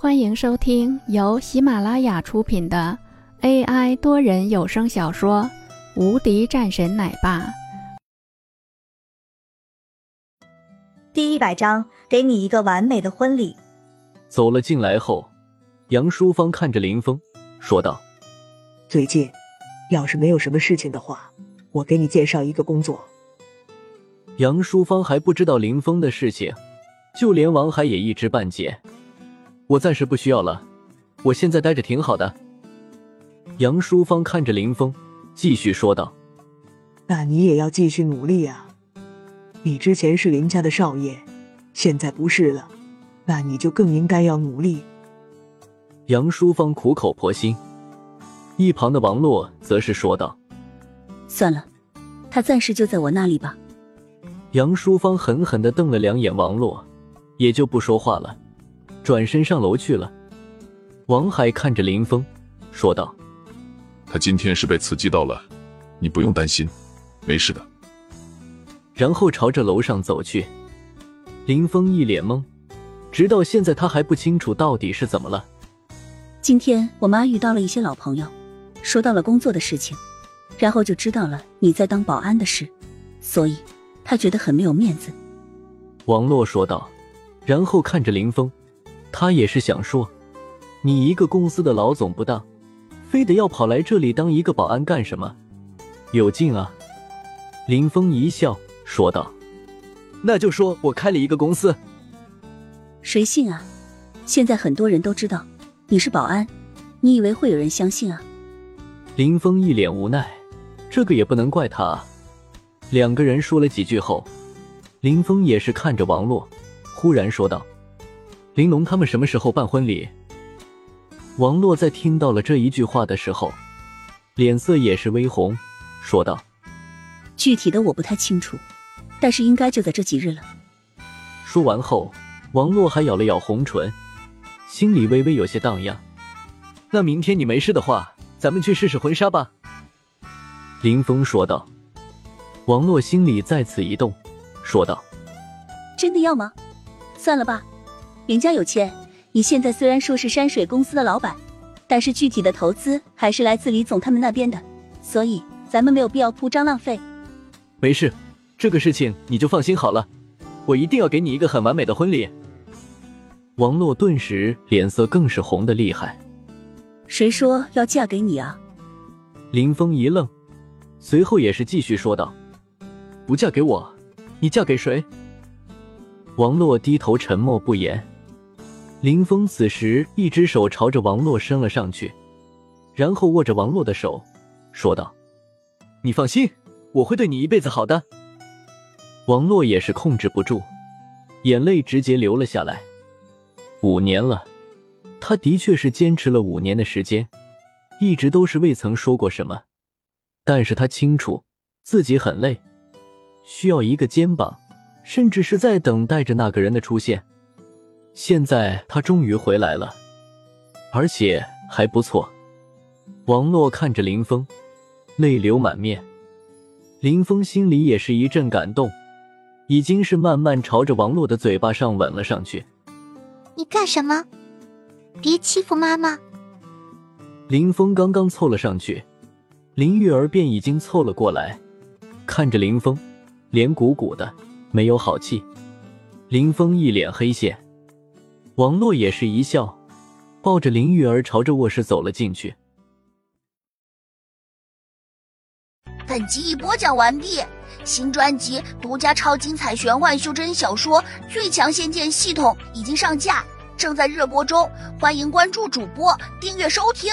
欢迎收听由喜马拉雅出品的 AI 多人有声小说《无敌战神奶爸》第一百章，给你一个完美的婚礼。走了进来后，杨淑芳看着林峰说道：“最近，要是没有什么事情的话，我给你介绍一个工作。”杨淑芳还不知道林峰的事情，就连王海也一知半解。我暂时不需要了，我现在待着挺好的。杨淑芳看着林峰，继续说道：“那你也要继续努力啊！你之前是林家的少爷，现在不是了，那你就更应该要努力。”杨淑芳苦口婆心，一旁的王洛则是说道：“算了，他暂时就在我那里吧。”杨淑芳狠狠的瞪了两眼王洛，也就不说话了，转身上楼去了。王海看着林峰，说道：“他今天是被刺激到了，你不用担心，没事的。”然后朝着楼上走去。林峰一脸懵，直到现在他还不清楚到底是怎么了。今天我妈遇到了一些老朋友，说到了工作的事情，然后就知道了你在当保安的事，所以。他觉得很没有面子，王洛说道，然后看着林峰，他也是想说，你一个公司的老总不当，非得要跑来这里当一个保安干什么？有劲啊！林峰一笑说道，那就说我开了一个公司。谁信啊？现在很多人都知道你是保安，你以为会有人相信啊？林峰一脸无奈，这个也不能怪他啊。两个人说了几句后，林峰也是看着王洛，忽然说道：“玲珑他们什么时候办婚礼？”王洛在听到了这一句话的时候，脸色也是微红，说道：“具体的我不太清楚，但是应该就在这几日了。”说完后，王洛还咬了咬红唇，心里微微有些荡漾。“那明天你没事的话，咱们去试试婚纱吧。”林峰说道。王洛心里再次一动，说道：“真的要吗？算了吧，林家有钱。你现在虽然说是山水公司的老板，但是具体的投资还是来自李总他们那边的，所以咱们没有必要铺张浪费。”没事，这个事情你就放心好了，我一定要给你一个很完美的婚礼。王洛顿时脸色更是红的厉害。谁说要嫁给你啊？林峰一愣，随后也是继续说道。不嫁给我，你嫁给谁？王洛低头沉默不言。林峰此时一只手朝着王洛伸了上去，然后握着王洛的手，说道：“你放心，我会对你一辈子好的。”王洛也是控制不住，眼泪直接流了下来。五年了，他的确是坚持了五年的时间，一直都是未曾说过什么，但是他清楚自己很累。需要一个肩膀，甚至是在等待着那个人的出现。现在他终于回来了，而且还不错。王洛看着林峰，泪流满面。林峰心里也是一阵感动，已经是慢慢朝着王洛的嘴巴上吻了上去。你干什么？别欺负妈妈！林峰刚刚凑了上去，林玉儿便已经凑了过来，看着林峰。脸鼓鼓的，没有好气。林峰一脸黑线，王洛也是一笑，抱着林玉儿朝着卧室走了进去。本集已播讲完毕，新专辑独家超精彩玄幻修真小说《最强仙剑系统》已经上架，正在热播中，欢迎关注主播，订阅收听。